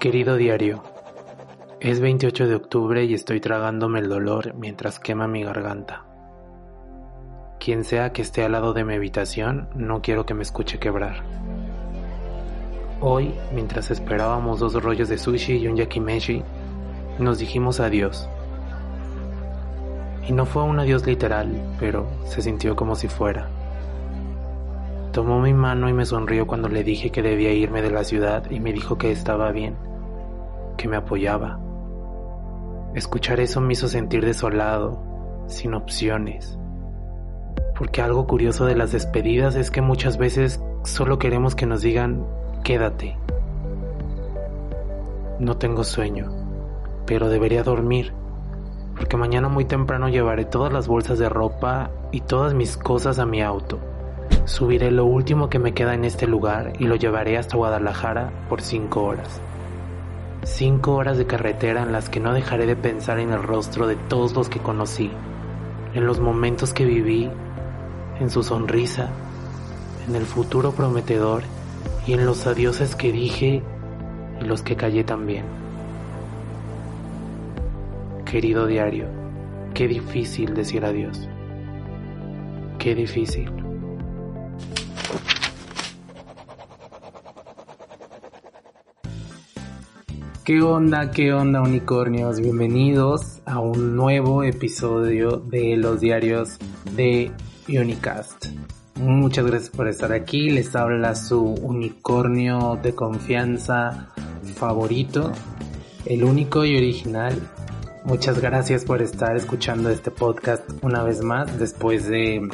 Querido diario, es 28 de octubre y estoy tragándome el dolor mientras quema mi garganta. Quien sea que esté al lado de mi habitación, no quiero que me escuche quebrar. Hoy, mientras esperábamos dos rollos de sushi y un yakimeshi, nos dijimos adiós. Y no fue un adiós literal, pero se sintió como si fuera. Tomó mi mano y me sonrió cuando le dije que debía irme de la ciudad y me dijo que estaba bien, que me apoyaba. Escuchar eso me hizo sentir desolado, sin opciones. Porque algo curioso de las despedidas es que muchas veces solo queremos que nos digan, quédate. No tengo sueño, pero debería dormir, porque mañana muy temprano llevaré todas las bolsas de ropa y todas mis cosas a mi auto. Subiré lo último que me queda en este lugar y lo llevaré hasta Guadalajara por cinco horas. Cinco horas de carretera en las que no dejaré de pensar en el rostro de todos los que conocí, en los momentos que viví, en su sonrisa, en el futuro prometedor y en los adioses que dije y los que callé también. Querido diario, qué difícil decir adiós. Qué difícil. ¿Qué onda? ¿Qué onda unicornios? Bienvenidos a un nuevo episodio de los diarios de Unicast. Muchas gracias por estar aquí. Les habla su unicornio de confianza favorito, el único y original. Muchas gracias por estar escuchando este podcast una vez más después de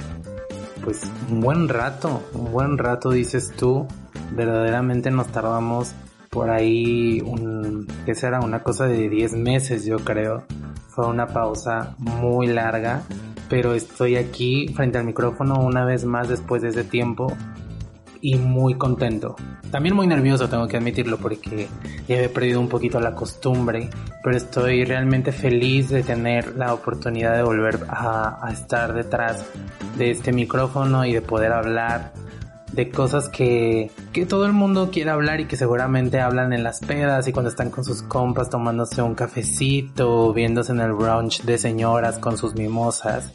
pues un buen rato, un buen rato dices tú. Verdaderamente nos tardamos por ahí un, que será una cosa de 10 meses yo creo. Fue una pausa muy larga, pero estoy aquí frente al micrófono una vez más después de ese tiempo y muy contento. También muy nervioso, tengo que admitirlo, porque ya he perdido un poquito la costumbre, pero estoy realmente feliz de tener la oportunidad de volver a, a estar detrás de este micrófono y de poder hablar de cosas que, que todo el mundo quiere hablar y que seguramente hablan en las pedas y cuando están con sus compas tomándose un cafecito, viéndose en el brunch de señoras con sus mimosas.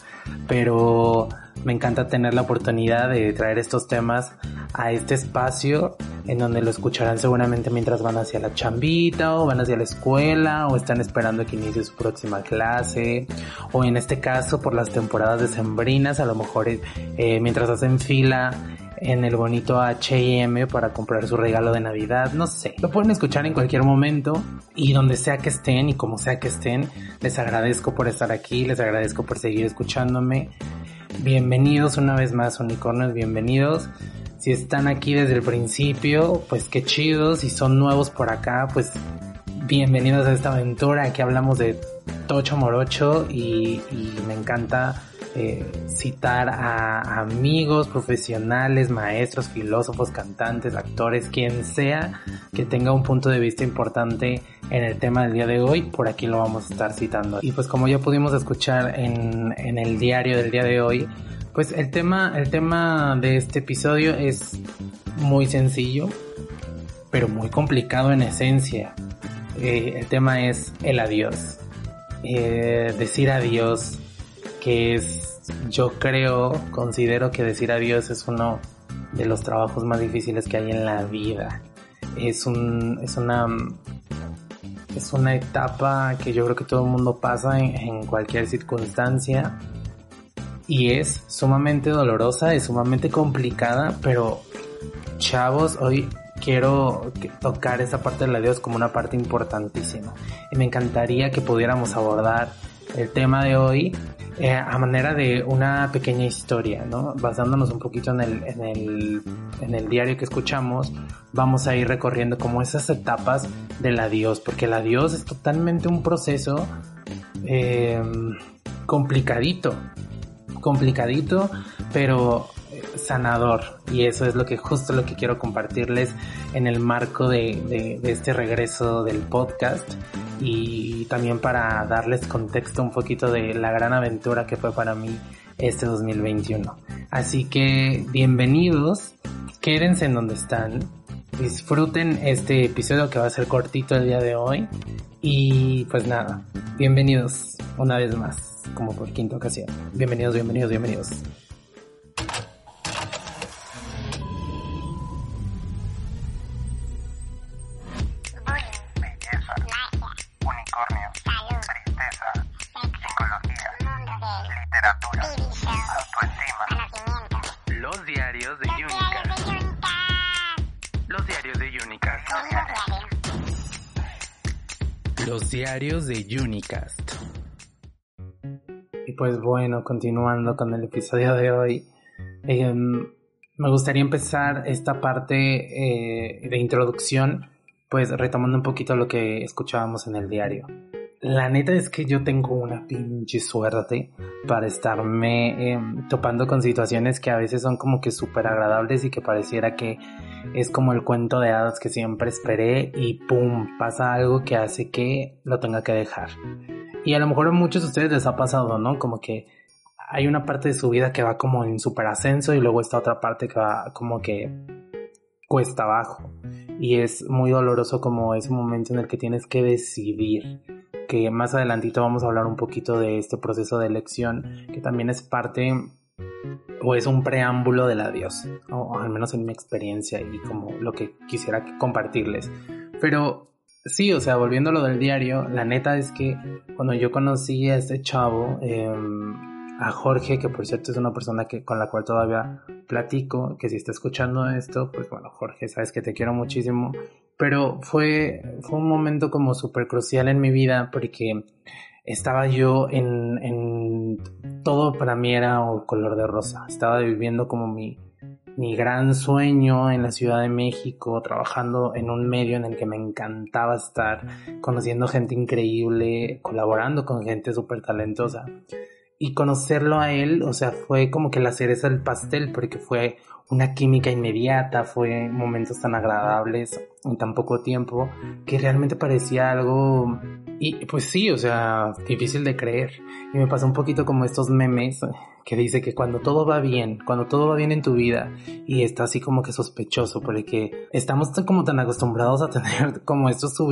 Pero me encanta tener la oportunidad de traer estos temas a este espacio en donde lo escucharán seguramente mientras van hacia la chambita o van hacia la escuela o están esperando que inicie su próxima clase o en este caso por las temporadas decembrinas a lo mejor eh, mientras hacen fila en el bonito H&M para comprar su regalo de Navidad, no sé. Lo pueden escuchar en cualquier momento y donde sea que estén y como sea que estén. Les agradezco por estar aquí, les agradezco por seguir escuchándome. Bienvenidos una vez más, unicornios, bienvenidos. Si están aquí desde el principio, pues qué chidos. Si son nuevos por acá, pues bienvenidos a esta aventura. Aquí hablamos de Tocho Morocho y, y me encanta eh, citar a amigos, profesionales, maestros, filósofos, cantantes, actores, quien sea que tenga un punto de vista importante en el tema del día de hoy, por aquí lo vamos a estar citando. Y pues como ya pudimos escuchar en, el diario del día de hoy, pues el tema, el tema de este episodio es muy sencillo, pero muy complicado en esencia. Eh, el tema es el adiós. Eh, decir adiós que es, yo creo, considero que decir adiós es uno de los trabajos más difíciles que hay en la vida. Es un, es una, es una etapa que yo creo que todo el mundo pasa en, cualquier circunstancia y es sumamente dolorosa, es sumamente complicada, pero chavos, hoy quiero tocar esa parte del adiós como una parte importantísima. Y me encantaría que pudiéramos abordar el tema de hoy eh, a manera de una pequeña historia, ¿no? Basándonos un poquito en el, en, el, en el diario que escuchamos, vamos a ir recorriendo como esas etapas del adiós, porque el adiós es totalmente un proceso eh, complicadito, complicadito, pero sanador y eso es lo que justo lo que quiero compartirles en el marco de, este regreso del podcast y también para darles contexto un poquito de la gran aventura que fue para mí este 2021. Así que bienvenidos, quédense en donde están, disfruten este episodio que va a ser cortito el día de hoy. Y pues nada, bienvenidos una vez más, como por quinta ocasión. Bienvenidos, bienvenidos, bienvenidos. De Unicast. Y pues bueno, continuando con el episodio de hoy, em, me gustaría empezar esta parte eh, de introducción, pues retomando un poquito lo que escuchábamos en el diario. La neta es que yo tengo una pinche suerte para estarme em, topando con situaciones que a veces son como que súper agradables y que pareciera que es como el cuento de hadas que siempre esperé y pum, pasa algo que hace que lo tenga que dejar. Y a lo mejor a muchos de ustedes les ha pasado, ¿no? Como que hay una parte de su vida que va como en super ascenso y luego está otra parte que va como que cuesta abajo. Y es muy doloroso como ese momento en el que tienes que decidir. Que más adelantito vamos a hablar un poquito de este proceso de elección, que también es parte o es un preámbulo del adiós, o al menos en mi experiencia y como lo que quisiera compartirles. Pero sí, o sea, volviendo a lo del diario, la neta es que cuando yo conocí a este chavo, em, a Jorge, que por cierto es una persona que, con la cual todavía platico, que si está escuchando esto, pues bueno, Jorge, sabes que te quiero muchísimo, pero fue, fue un momento como súper crucial en mi vida porque estaba yo en, en, todo para mí era color de rosa. Estaba viviendo como mi, mi gran sueño en la Ciudad de México, trabajando en un medio en el que me encantaba estar, conociendo gente increíble, colaborando con gente súper talentosa. Y conocerlo a él, o sea, fue como que la cereza del pastel, porque fue una química inmediata, fue momentos tan agradables en tan poco tiempo, que realmente parecía algo y pues sí, o sea, difícil de creer. Y me pasa un poquito como estos memes que dice que cuando todo va bien, cuando todo va bien en tu vida y está así como que sospechoso, porque estamos como tan acostumbrados a tener como estos sub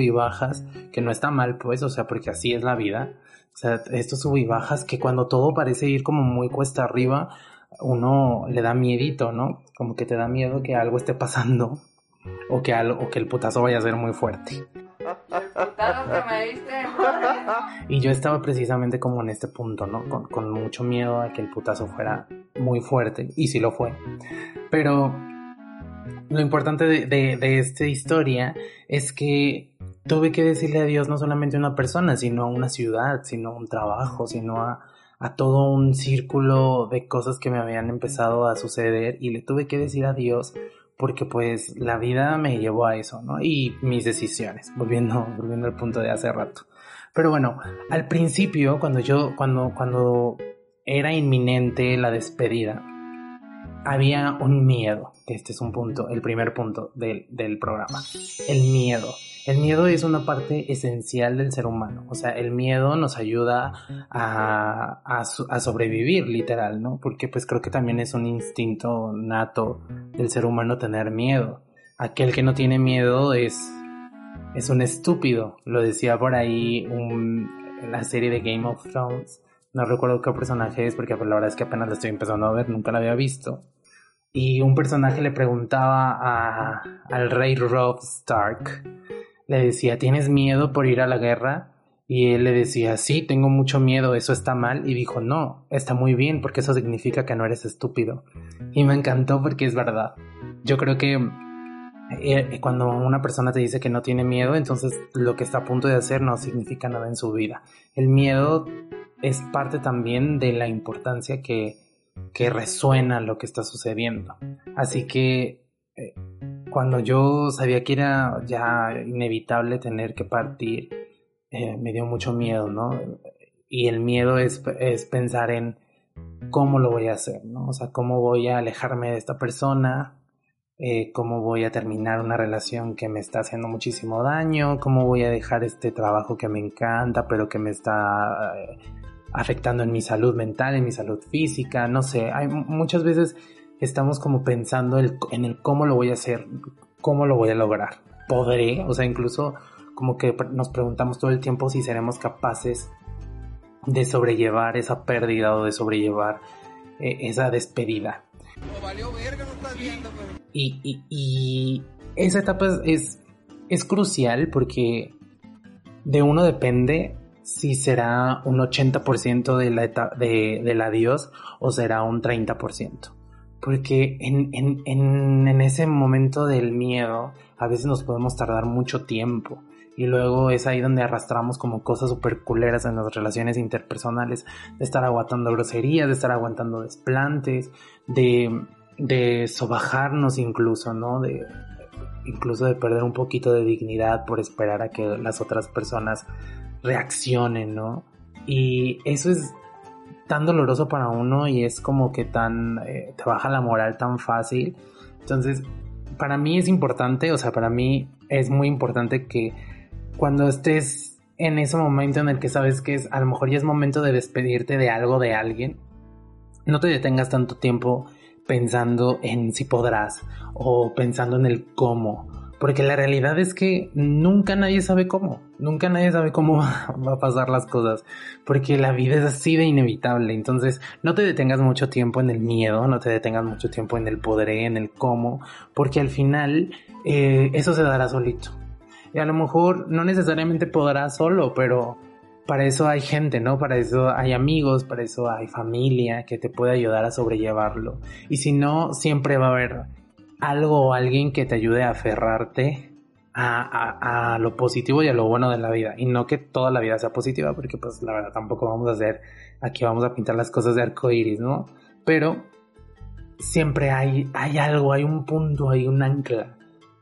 que no está mal pues, o sea, porque así es la vida. O sea, estos sub y bajas que cuando todo parece ir como muy cuesta arriba, uno le da miedito, ¿no? Como que te da miedo que algo esté pasando o que, algo, o que el putazo vaya a ser muy fuerte. Y yo estaba precisamente como en este punto, ¿no? Con, mucho miedo a que el putazo fuera muy fuerte, y sí lo fue. Pero lo importante de, esta historia es que tuve que decirle adiós no solamente a una persona, sino a una ciudad, sino a un trabajo, sino a, todo un círculo de cosas que me habían empezado a suceder y le tuve que decir adiós porque pues la vida me llevó a eso, ¿no? Y mis decisiones, volviendo, volviendo al punto de hace rato. Pero bueno, al principio, cuando yo, cuando, cuando era inminente la despedida, había un miedo. Este es un punto, el primer punto del, del programa. El miedo. El miedo es una parte esencial del ser humano. O sea, el miedo nos ayuda a, a, sobrevivir, literal, ¿no? Porque pues creo que también es un instinto nato del ser humano tener miedo. Aquel que no tiene miedo es, es un estúpido. Lo decía por ahí un, la serie de Game of Thrones. No recuerdo qué personaje es porque pues, la verdad es que apenas la estoy empezando a ver, nunca la había visto y un personaje le preguntaba al rey Robb Stark le decía, ¿tienes miedo por ir a la guerra? Y él le decía, sí, tengo mucho miedo, eso está mal. Y dijo, no, está muy bien porque eso significa que no eres estúpido. Y me encantó porque es verdad. Yo creo que eh, cuando una persona te dice que no tiene miedo, entonces lo que está a punto de hacer no significa nada en su vida. El miedo es parte también de la importancia que, que resuena lo que está sucediendo. Así que eh, cuando yo sabía que era ya inevitable tener que partir, eh, me dio mucho miedo, ¿no? Y el miedo es, es, pensar en cómo lo voy a hacer, ¿no? O sea, cómo voy a alejarme de esta persona, eh, cómo voy a terminar una relación que me está haciendo muchísimo daño, cómo voy a dejar este trabajo que me encanta, pero que me está afectando en mi salud mental, en mi salud física, no sé, hay muchas veces estamos como pensando en el cómo lo voy a hacer, ¿cómo lo voy a lograr? ¿Podré? O sea, incluso como que nos preguntamos todo el tiempo si seremos capaces de sobrellevar esa pérdida o de sobrellevar eh, esa despedida. y, y, esa etapa es, es, crucial porque de uno depende si será un 80% de la de, del adiós o será un 30%. Porque en, en, en, en ese momento del miedo a veces nos podemos tardar mucho tiempo y luego es ahí donde arrastramos como cosas súper culeras en las relaciones interpersonales, de estar aguantando groserías, de estar aguantando desplantes, de, de sobajarnos incluso, ¿no? De, incluso de perder un poquito de dignidad por esperar a que las otras personas reaccionen, ¿no? Y eso es tan doloroso para uno y es como que tan, eh, te baja la moral tan fácil. Entonces, para mí es importante, o sea, para mí es muy importante que cuando estés en ese momento en el que sabes que es, a lo mejor ya es momento de despedirte de algo, de alguien, no te detengas tanto tiempo pensando en si podrás o pensando en el cómo. Porque la realidad es que nunca nadie sabe cómo, nunca nadie sabe cómo va a pasar las cosas, porque la vida es así de inevitable. Entonces, no te detengas mucho tiempo en el miedo, no te detengas mucho tiempo en el poder, en el cómo, porque al final eh, eso se dará solito. Y a lo mejor no necesariamente podrás solo, pero para eso hay gente, ¿no? Para eso hay amigos, para eso hay familia que te puede ayudar a sobrellevarlo. Y si no, siempre va a haber algo o alguien que te ayude a aferrarte a, lo positivo y a lo bueno de la vida. Y no que toda la vida sea positiva, porque pues la verdad tampoco vamos a hacer, aquí vamos a pintar las cosas de arco iris, ¿no? Pero siempre hay, hay algo, hay un punto, hay un ancla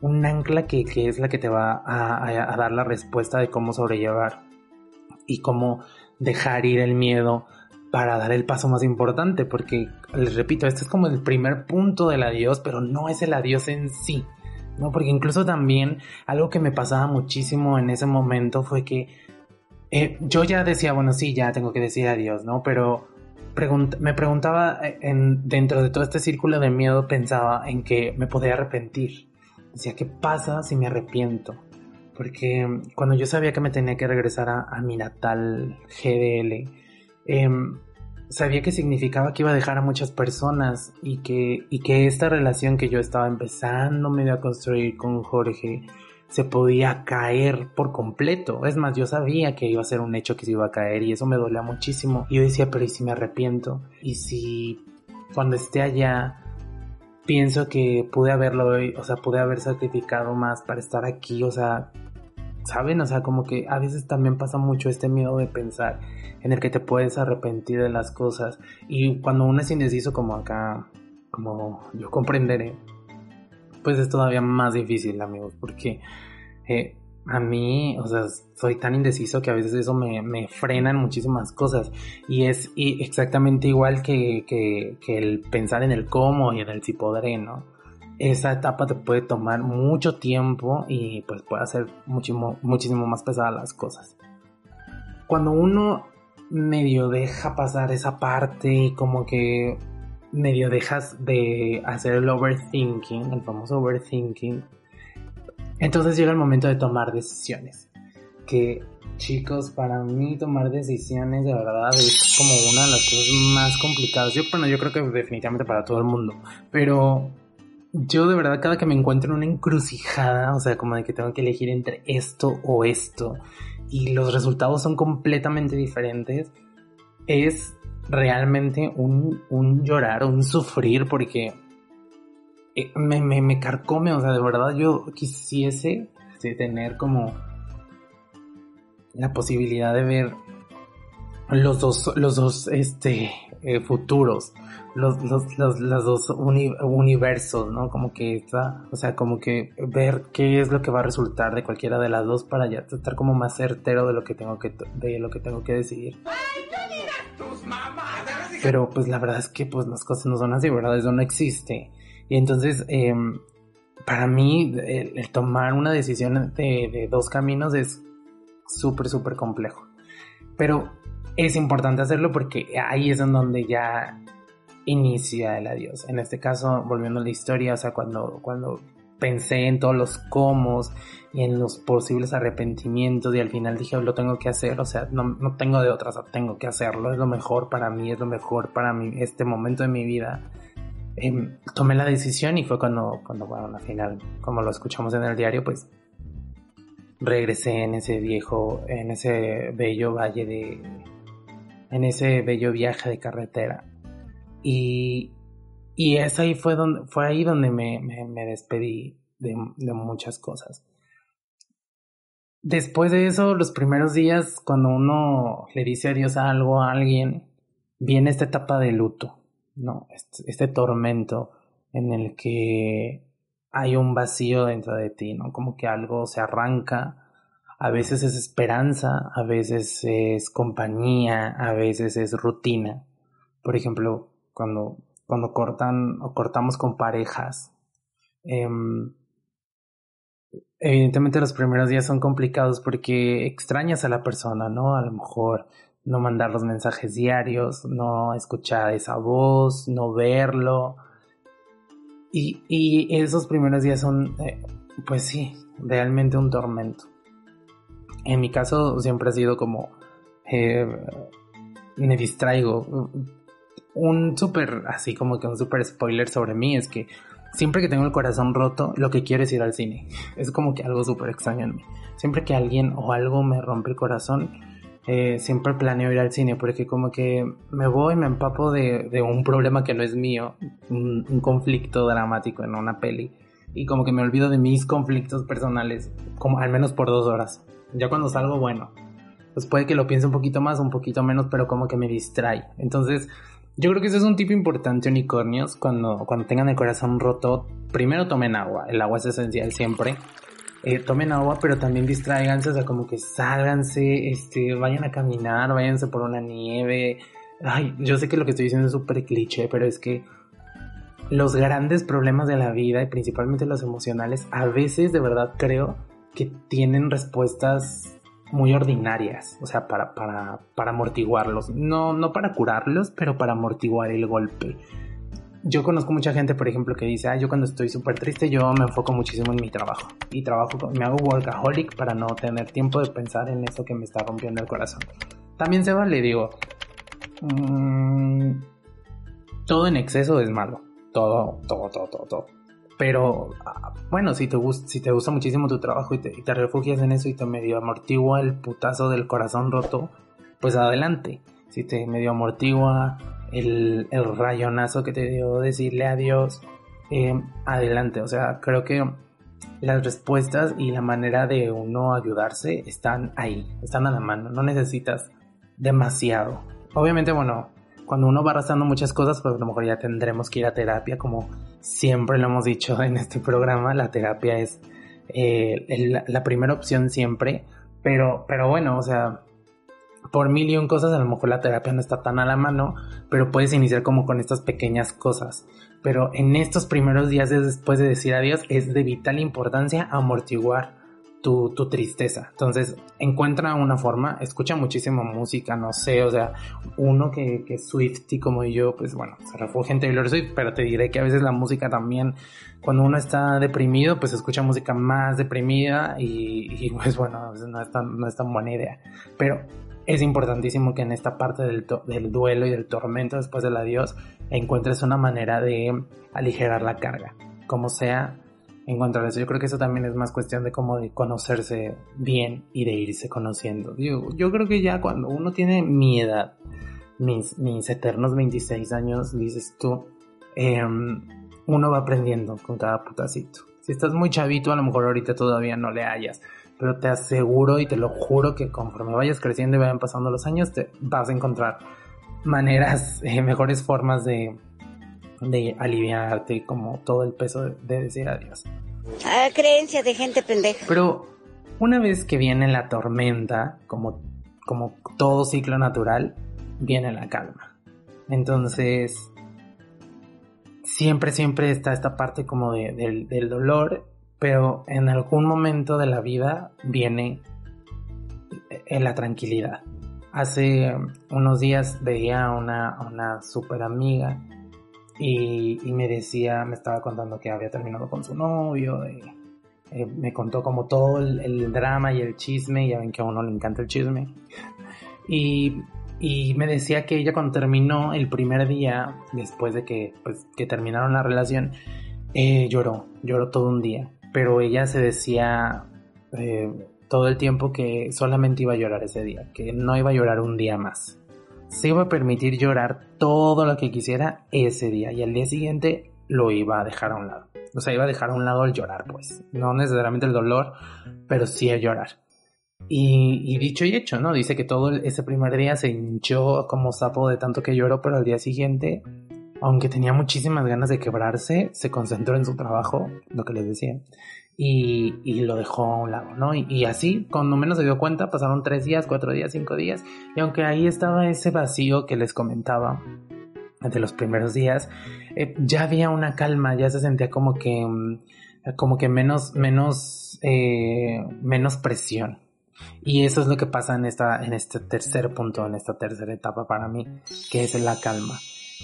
un ancla que, es la que te va a, dar la respuesta de cómo sobrellevar y cómo dejar ir el miedo para dar el paso más importante, porque les repito, este es como el primer punto del adiós, pero no es el adiós en sí, ¿no? Porque incluso también algo que me pasaba muchísimo en ese momento fue que eh, yo ya decía, bueno, sí, ya tengo que decir adiós, ¿no? Pero me preguntaba eh, en, dentro de todo este círculo de miedo, pensaba en que me podía arrepentir decía, ¿qué pasa si me arrepiento? Porque cuando yo sabía que me tenía que regresar a, mi natal GDL, em, sabía que significaba que iba a dejar a muchas personas y que, y que esta relación que yo estaba empezando medio a construir con Jorge se podía caer por completo. Es más, yo sabía que iba a ser un hecho que se iba a caer y eso me dolía muchísimo. Y yo decía, pero ¿y si me arrepiento? ¿Y si cuando esté allá pienso que pude haberlo, o sea, pude haber sacrificado más para estar aquí, o sea, ¿saben? O sea, como que a veces también pasa mucho este miedo de pensar en el que te puedes arrepentir de las cosas y cuando uno es indeciso como acá, como yo comprenderé, pues es todavía más difícil, amigos, porque eh, a mí, o sea, soy tan indeciso que a veces eso me, me frena en muchísimas cosas. Y es exactamente igual que, que, que, el pensar en el cómo y en el si podré, ¿no? Esa etapa te puede tomar mucho tiempo y pues puede hacer muchísimo, muchísimo más pesadas las cosas. Cuando uno medio deja pasar esa parte y como que medio dejas de hacer el overthinking, el famoso overthinking, entonces llega el momento de tomar decisiones. Que chicos, para mí tomar decisiones de verdad es como una de las cosas más complicadas. Yo, bueno, yo creo que definitivamente para todo el mundo. Pero yo de verdad cada que me encuentro en una encrucijada, o sea, como de que tengo que elegir entre esto o esto, y los resultados son completamente diferentes, es realmente un, un llorar, un sufrir, porque eh, me, me, me, carcome, o sea, de verdad yo quisiese tener como la posibilidad de ver los dos, los dos este, eh, futuros, los, los, los, dos universos, ¿no? Como que está, o sea, como que ver qué es lo que va a resultar de cualquiera de las dos para ya estar como más certero de lo que tengo que, de lo que tengo que decidir. Pero pues la verdad es que pues las cosas no son así, ¿verdad? Eso no existe. Y entonces, em, para mí, el, tomar una decisión de, dos caminos es súper, súper complejo. Pero es importante hacerlo porque ahí es en donde ya inicia el adiós. En este caso, volviendo a la historia, o sea, cuando, cuando pensé en todos los cómo y en los posibles arrepentimientos y al final dije, lo tengo que hacer, o sea, no, no tengo de otras, tengo que hacerlo, es lo mejor para mí, es lo mejor para mí, este momento de mi vida. Em, tomé la decisión y fue cuando, cuando, bueno, al final, como lo escuchamos en el diario, pues regresé en ese viejo, en ese bello valle de, en ese bello viaje de carretera. Y, y es ahí fue, donde, fue ahí donde me, me, despedí de, muchas cosas. Después de eso, los primeros días, cuando uno le dice adiós a algo a alguien, viene esta etapa de luto, ¿no? Este, este tormento en el que hay un vacío dentro de ti, ¿no? Como que algo se arranca, a veces es esperanza, a veces es compañía, a veces es rutina. Por ejemplo, cuando, cuando cortan o cortamos con parejas, em, evidentemente los primeros días son complicados porque extrañas a la persona, ¿no? A lo mejor no mandar los mensajes diarios, no escuchar esa voz, no verlo. Y, y esos primeros días son, eh, pues sí, realmente un tormento. En mi caso siempre ha sido como... Eh, me distraigo. Un súper, así como que un súper spoiler sobre mí es que siempre que tengo el corazón roto, lo que quiero es ir al cine. Es como que algo súper extraño en mí. Siempre que alguien o algo me rompe el corazón, eh, siempre planeo ir al cine porque como que me voy, me empapo de, de un problema que no es mío, un, un, conflicto dramático en una peli y como que me olvido de mis conflictos personales, como al menos por dos horas. Ya cuando salgo, bueno, pues puede que lo piense un poquito más, un poquito menos, pero como que me distrae. Entonces, yo creo que ese es un tipo importante, unicornios, cuando, cuando tengan el corazón roto, primero tomen agua, el agua es esencial siempre. Eh, tomen agua, pero también distraiganse, o sea, como que sálganse, este, vayan a caminar, váyanse por una nieve. Ay, yo sé que lo que estoy diciendo es súper cliché, pero es que los grandes problemas de la vida, y principalmente los emocionales, a veces de verdad creo que tienen respuestas muy ordinarias, o sea, para, para, para amortiguarlos. No, no para curarlos, pero para amortiguar el golpe. Yo conozco mucha gente, por ejemplo, que dice, ah, yo cuando estoy súper triste, yo me enfoco muchísimo en mi trabajo. Y trabajo, me hago workaholic para no tener tiempo de pensar en eso que me está rompiendo el corazón. También se vale, digo, mmm, todo en exceso es malo. Todo, todo, todo, todo, todo. Pero ah, bueno, si te, gusta, si te gusta muchísimo tu trabajo y te, refugias en eso y te medio amortigua el putazo del corazón roto, pues adelante. Si te medio amortigua el, rayonazo que te dio decirle adiós, eh, adelante. O sea, creo que las respuestas y la manera de uno ayudarse están ahí, están a la mano. No necesitas demasiado. Obviamente, bueno, cuando uno va arrastrando muchas cosas, pues a lo mejor ya tendremos que ir a terapia, como siempre lo hemos dicho en este programa, la terapia es eh, la primera opción siempre, pero, pero bueno, o sea, por mil y un cosas a lo mejor la terapia no está tan a la mano, pero puedes iniciar como con estas pequeñas cosas. Pero en estos primeros días después de decir adiós es de vital importancia amortiguar tu, tristeza. Entonces, encuentra una forma, escucha muchísima música, no sé, o sea, uno que, que es Swifty como yo, pues bueno, se refugia en Taylor Swift, pero te diré que a veces la música también, cuando uno está deprimido, pues escucha música más deprimida y, pues bueno, no es, tan, no es tan buena idea. Pero es importantísimo que en esta parte del, del, duelo y del tormento después del adiós encuentres una manera de aligerar la carga. Como sea, encontrar eso. Yo creo que eso también es más cuestión de cómo de conocerse bien y de irse conociendo. Yo, yo creo que ya cuando uno tiene mi edad, mis, mis eternos 26 años, dices tú, em, uno va aprendiendo con cada putacito. Si estás muy chavito, a lo mejor ahorita todavía no le hayas, pero te aseguro y te lo juro que conforme vayas creciendo y vayan pasando los años, te vas a encontrar maneras, eh, mejores formas de, de aliviarte como todo el peso de, decir adiós. Ah, creencias de gente pendeja. Pero una vez que viene la tormenta, como, como todo ciclo natural, viene la calma. Entonces, siempre, siempre está esta parte como de, del, dolor, pero en algún momento de la vida viene en eh, la tranquilidad. Hace unos días veía a una, una super amiga y, me decía, me estaba contando que había terminado con su novio, eh, me contó como todo el, drama y el chisme, ya ven que a uno le encanta el chisme. Y, me decía que ella cuando terminó el primer día, después de que, pues, terminaron la relación, eh, lloró, lloró todo un día. Pero ella se decía eh, todo el tiempo que solamente iba a llorar ese día, que no iba a llorar un día más se iba a permitir llorar todo lo que quisiera ese día y al día siguiente lo iba a dejar a un lado. O sea, iba a dejar a un lado el llorar, pues. No necesariamente el dolor, pero sí el llorar. Y, dicho y hecho, ¿no? Dice que todo ese primer día se hinchó como sapo de tanto que lloró, pero al día siguiente, aunque tenía muchísimas ganas de quebrarse, se concentró en su trabajo, lo que les decía, y, lo dejó a un lado, ¿no? Y, así, cuando menos se dio cuenta, pasaron tres días, cuatro días, cinco días, y aunque ahí estaba ese vacío que les comentaba de los primeros días, eh, ya había una calma, ya se sentía como que, mm, como que menos, menos, eh, menos presión. Y eso es lo que pasa en esta, en este tercer punto, en esta tercera etapa para mí, que es la calma.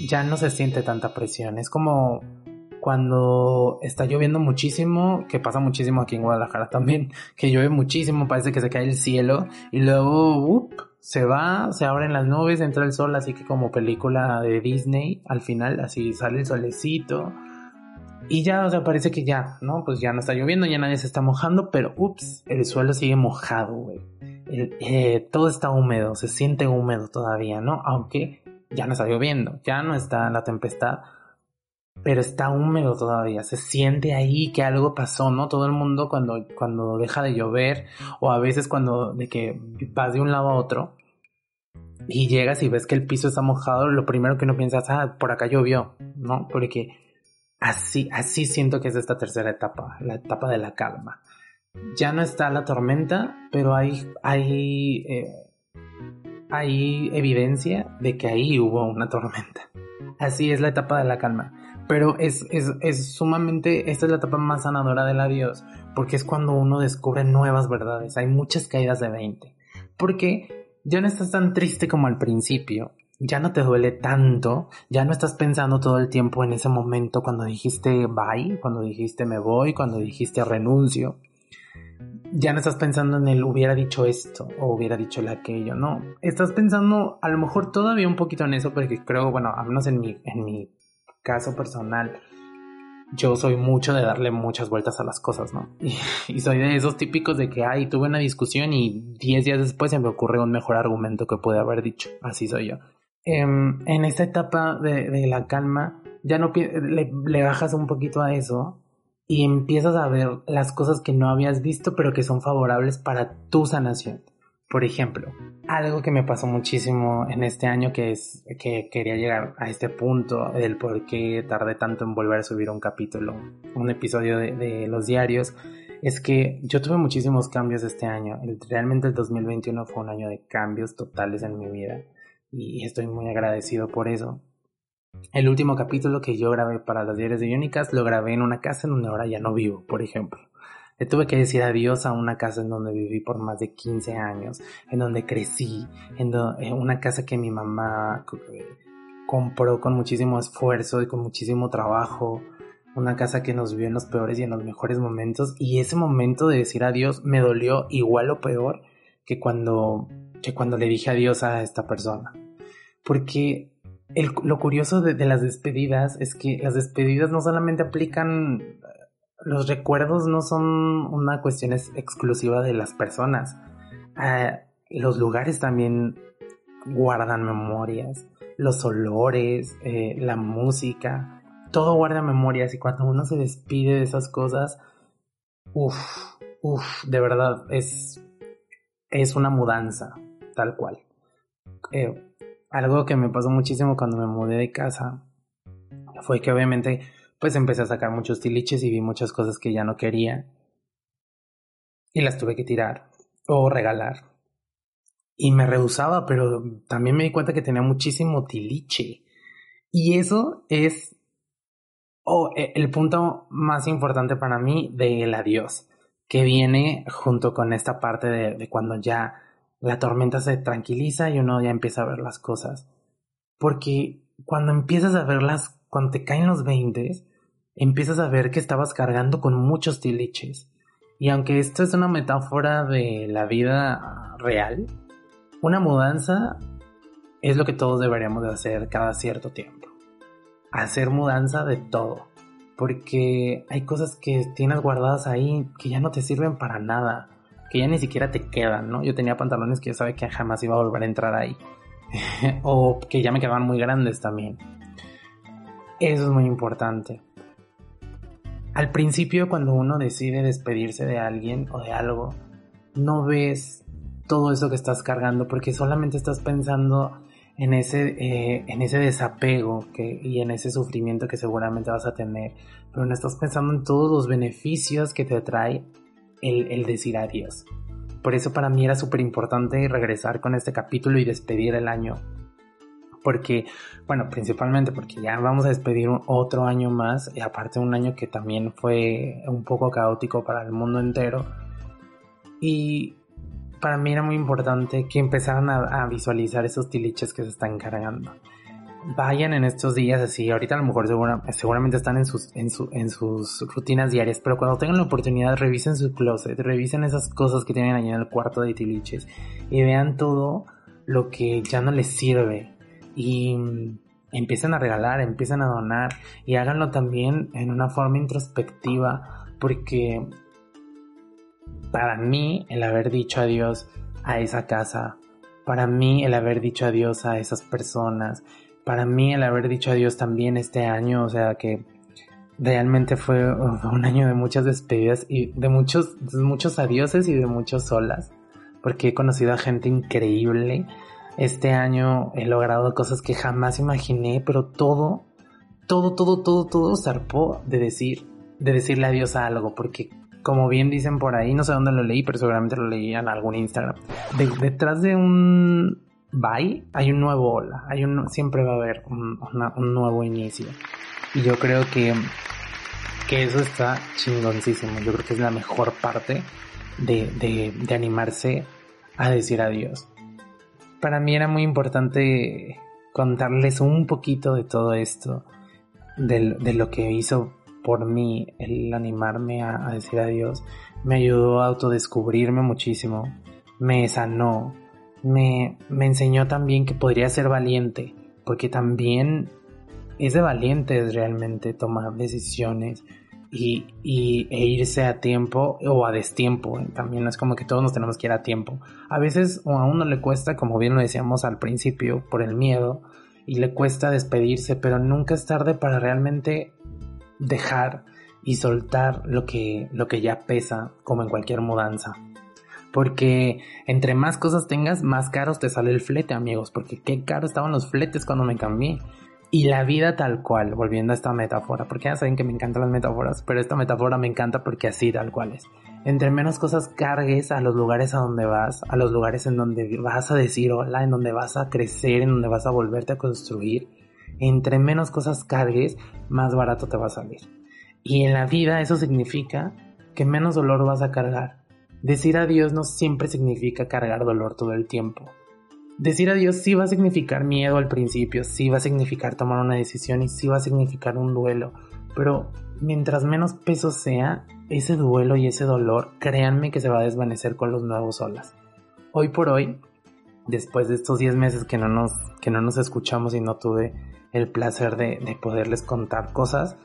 Ya no se siente tanta presión, es como cuando está lloviendo muchísimo, que pasa muchísimo aquí en Guadalajara también, que llueve muchísimo, parece que se cae el cielo y luego se va, se abren las nubes, entra el sol, así que como película de Disney, al final así sale el solecito y ya, o sea, parece que ya, ¿no? Pues ya no está lloviendo, ya nadie se está mojando, pero ups, el suelo sigue mojado, güey. Eh, todo está húmedo, se siente húmedo todavía, ¿no? Aunque ya no está lloviendo, ya no está la tempestad, pero está húmedo todavía, se siente ahí que algo pasó, ¿no? Todo el mundo cuando, cuando deja de llover o a veces cuando de que vas de un lado a otro y llegas y ves que el piso está mojado, lo primero que uno piensa es, ah, por acá llovió, ¿no? Porque así, así siento que es esta tercera etapa, la etapa de la calma. Ya no está la tormenta, pero hay, hay, eh, hay evidencia de que ahí hubo una tormenta. Así es la etapa de la calma pero es, es, es, sumamente, esta es la etapa más sanadora del adiós, porque es cuando uno descubre nuevas verdades, hay muchas caídas de 20, porque ya no estás tan triste como al principio, ya no te duele tanto, ya no estás pensando todo el tiempo en ese momento cuando dijiste bye, cuando dijiste me voy, cuando dijiste renuncio, ya no estás pensando en el hubiera dicho esto o hubiera dicho aquello, no, estás pensando a lo mejor todavía un poquito en eso, porque creo, bueno, al menos en mi, en mi caso personal, yo soy mucho de darle muchas vueltas a las cosas, ¿no? Y, soy de esos típicos de que, ay, tuve una discusión y 10 días después se me ocurre un mejor argumento que puede haber dicho. Así soy yo. Em, en esta etapa de, la calma, ya no le, le bajas un poquito a eso y empiezas a ver las cosas que no habías visto, pero que son favorables para tu sanación. Por ejemplo, algo que me pasó muchísimo en este año que es que quería llegar a este punto del por qué tardé tanto en volver a subir un capítulo, un episodio de, los diarios, es que yo tuve muchísimos cambios este año. Realmente el 2021 fue un año de cambios totales en mi vida y estoy muy agradecido por eso. El último capítulo que yo grabé para los diarios de Unicast lo grabé en una casa en donde ahora ya no vivo, por ejemplo. Le tuve que decir adiós a una casa en donde viví por más de 15 años, en donde crecí, en, una casa que mi mamá eh, compró con muchísimo esfuerzo y con muchísimo trabajo, una casa que nos vivió en los peores y en los mejores momentos, y ese momento de decir adiós me dolió igual o peor que cuando, que cuando le dije adiós a esta persona. Porque lo curioso de, las despedidas es que las despedidas no solamente aplican los recuerdos no son una cuestión exclusiva de las personas. Ah, los lugares también guardan memorias, los olores, eh, la música, todo guarda memorias y cuando uno se despide de esas cosas, uff, uff, de verdad es, es una mudanza, tal cual. Eh, algo que me pasó muchísimo cuando me mudé de casa fue que obviamente pues empecé a sacar muchos tiliches y vi muchas cosas que ya no quería. Y las tuve que tirar o regalar. Y me rehusaba, pero también me di cuenta que tenía muchísimo tiliche. Y eso es e, el punto más importante para mí del adiós, que viene junto con esta parte de, de cuando ya la tormenta se tranquiliza y uno ya empieza a ver las cosas. Porque cuando empiezas a ver las cuando te caen los 20, empiezas a ver que estabas cargando con muchos tiliches. Y aunque esto es una metáfora de la vida real, una mudanza es lo que todos deberíamos de hacer cada cierto tiempo. Hacer mudanza de todo. Porque hay cosas que tienes guardadas ahí que ya no te sirven para nada. Que ya ni siquiera te quedan, ¿no? Yo tenía pantalones que yo sabía que jamás iba a volver a entrar ahí. o que ya me quedaban muy grandes también. Eso es muy importante. Al principio cuando uno decide despedirse de alguien o de algo, no ves todo eso que estás cargando porque solamente estás pensando en ese, eh, en ese desapego que, y en ese sufrimiento que seguramente vas a tener, pero no estás pensando en todos los beneficios que te trae el, el decir adiós. Por eso para mí era súper importante regresar con este capítulo y despedir el año. Porque, bueno, principalmente porque ya vamos a despedir otro año más, y aparte un año que también fue un poco caótico para el mundo entero. Y para mí era muy importante que empezaran a, visualizar esos tiliches que se están cargando. Vayan en estos días así, ahorita a lo mejor seguramente están en sus, en, sus rutinas diarias, pero cuando tengan la oportunidad revisen su closet, revisen esas cosas que tienen ahí en el cuarto de tiliches y vean todo lo que ya no les sirve y empiecen a regalar, empiecen a donar y háganlo también en una forma introspectiva porque para mí el haber dicho adiós a esa casa, para mí el haber dicho adiós a esas personas, para mí el haber dicho adiós también este año, o sea que realmente fue un año de muchas despedidas y de muchos, de muchos adioses y de muchos solas, porque he conocido a gente increíble. Este año he logrado cosas que jamás imaginé, pero todo, todo, todo, todo, todo zarpó de decir, de decirle adiós a algo, porque como bien dicen por ahí, no sé dónde lo leí, pero seguramente lo leí en algún Instagram. detrás de un bye hay un nuevo hola, hay un, siempre va a haber un, nuevo inicio. Y yo creo que, que eso está chingoncísimo. Yo creo que es la mejor parte de, de, de animarse a decir adiós. Para mí era muy importante contarles un poquito de todo esto, de, lo que hizo por mí el animarme a, decir adiós. Me ayudó a autodescubrirme muchísimo, me sanó, me, me enseñó también que podría ser valiente, porque también es de valientes realmente tomar decisiones y, e irse a tiempo o a destiempo. También no es como que todos nos tenemos que ir a tiempo. A veces a uno le cuesta, como bien lo decíamos al principio, por el miedo, y le cuesta despedirse, pero nunca es tarde para realmente dejar y soltar lo que, lo que ya pesa, como en cualquier mudanza. Porque entre más cosas tengas, más caros te sale el flete, amigos. Porque qué caro estaban los fletes cuando me cambié. Y la vida tal cual, volviendo a esta metáfora, porque ya saben que me encantan las metáforas, pero esta metáfora me encanta porque así tal cual es. Entre menos cosas cargues a los lugares a donde vas, a los lugares en donde vas a decir hola, en donde vas a crecer, en donde vas a volverte a construir, entre menos cosas cargues, más barato te va a salir. Y en la vida eso significa que menos dolor vas a cargar. Decir adiós no siempre significa cargar dolor todo el tiempo. Decir adiós sí va a significar miedo al principio, sí va a significar tomar una decisión y sí va a significar un duelo. Pero mientras menos peso sea, ese duelo y ese dolor, créanme que se va a desvanecer con los nuevos olas. Hoy por hoy, después de estos 10 meses que no nos, que no nos escuchamos y no tuve el placer de, poderles contar cosas,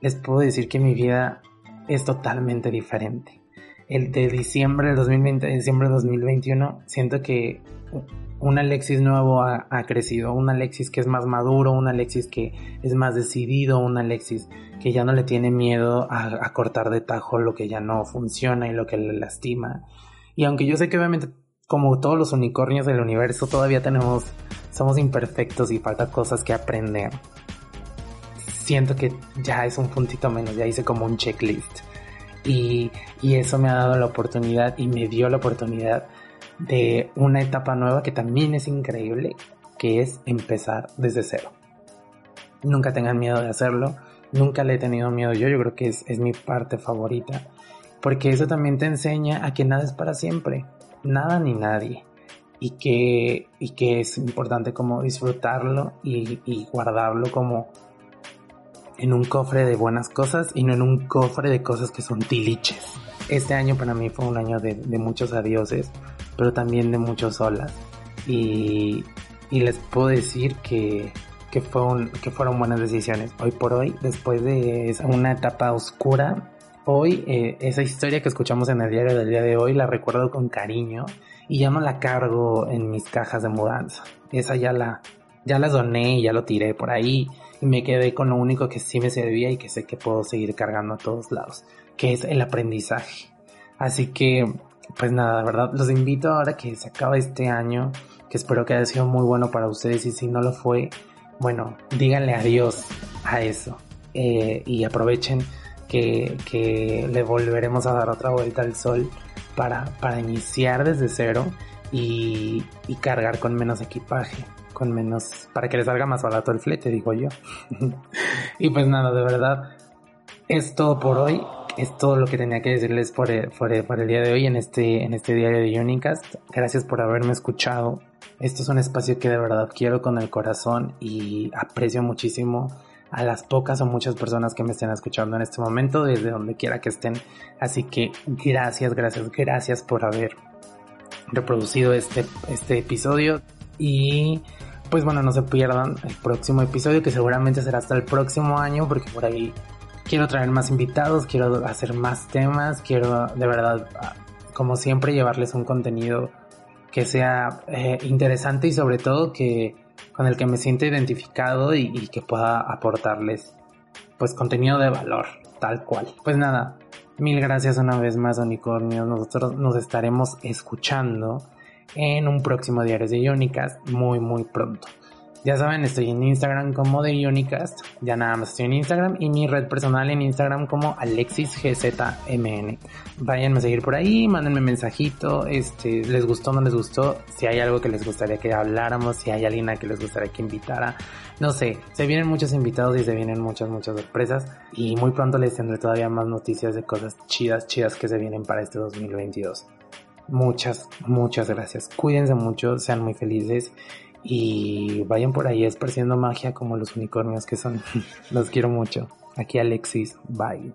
les puedo decir que mi vida es totalmente diferente. El de diciembre del 2020 diciembre del 2021, siento que un Alexis nuevo ha, crecido, un Alexis que es más maduro, un Alexis que es más decidido, un Alexis que ya no le tiene miedo a, a cortar de tajo lo que ya no funciona y lo que le lastima. Y aunque yo sé que obviamente como todos los unicornios del universo, todavía tenemos, somos imperfectos y falta cosas que aprender. Siento que ya es un puntito menos, ya hice como un checklist. Y, y eso me ha dado la oportunidad y me dio la oportunidad de una etapa nueva que también es increíble, que es empezar desde cero. Nunca tengan miedo de hacerlo, nunca le he tenido miedo yo, yo creo que es, es mi parte favorita, porque eso también te enseña a que nada es para siempre nada ni nadie y que, y que es importante como disfrutarlo y, guardarlo como, en un cofre de buenas cosas y no en un cofre de cosas que son tiliches. Este año para mí fue un año de, muchos adioses, pero también de muchos olas. Y, les puedo decir que, que, fue que fueron buenas decisiones. Hoy por hoy, después de una etapa oscura, hoy eh, esa historia que escuchamos en el diario del día de hoy la recuerdo con cariño y ya no la cargo en mis cajas de mudanza. Esa ya la, ya la doné y ya lo tiré por ahí y me quedé con lo único que sí me servía y que sé que puedo seguir cargando a todos lados, que es el aprendizaje. Así que, pues nada, verdad, los invito ahora que se acaba este año, que espero que haya sido muy bueno para ustedes y si no lo fue, bueno, díganle adiós a eso. Eh, y aprovechen que, que le volveremos a dar otra vuelta al sol para, para iniciar desde cero y, y cargar con menos equipaje con menos, para que les salga más barato el flete, digo yo. y pues nada, de verdad, es todo por hoy. Es todo lo que tenía que decirles por el, por el, día de hoy en este, en este diario de Unicast. Gracias por haberme escuchado. Esto es un espacio que de verdad quiero con el corazón y aprecio muchísimo a las pocas o muchas personas que me estén escuchando en este momento, desde donde quiera que estén. Así que gracias, gracias, gracias por haber reproducido este, este episodio. Y pues bueno, no se pierdan el próximo episodio que seguramente será hasta el próximo año porque por ahí quiero traer más invitados, quiero hacer más temas, quiero de verdad, como siempre, llevarles un contenido que sea eh, interesante y sobre todo que con el que me sienta identificado y, y, que pueda aportarles pues contenido de valor, tal cual. Pues nada, mil gracias una vez más unicornios, nosotros nos estaremos escuchando en un próximo Diario de Unicast muy muy pronto. Ya saben, estoy en Instagram como de Unicast, ya nada más estoy en Instagram y mi red personal en Instagram como AlexisGZMN. Váyanme a seguir por ahí, mándenme mensajito, este, les gustó no les gustó, si hay algo que les gustaría que habláramos, si hay alguien a que les gustaría que invitara, no sé, se vienen muchos invitados y se vienen muchas, muchas sorpresas y muy pronto les tendré todavía más noticias de cosas chidas, chidas que se vienen para este 2022. Muchas, muchas gracias. Cuídense mucho, sean muy felices y vayan por ahí esparciendo magia como los unicornios que son. Los quiero mucho. Aquí Alexis, bye.